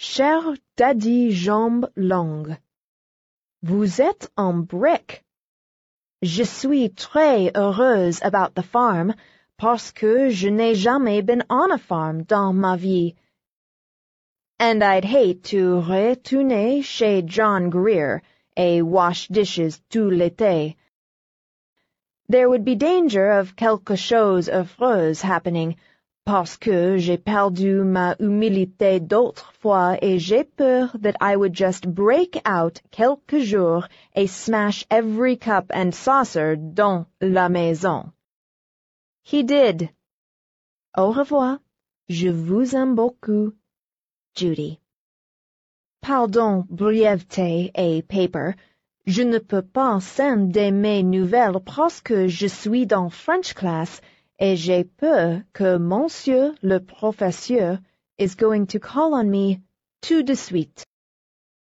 Cher Daddy Jambes Longues, Vous êtes un brick. Je suis très heureuse about the farm, parce que je n'ai jamais been on a farm dans ma vie. And I'd hate to retourner chez John Grier et wash dishes tout l'été. There would be danger of quelque chose affreux happening, parce que j'ai perdu ma humilité d'autre fois et j'ai peur that I would just break out quelque jour et smash every cup and saucer dans la maison. He did. Au revoir. Je vous aime beaucoup. Judy. Pardon, brièveté et paper. Je ne peux pas sender mes nouvelles parce que je suis dans French class et j'ai peur que monsieur le professeur is going to call on me tout de suite.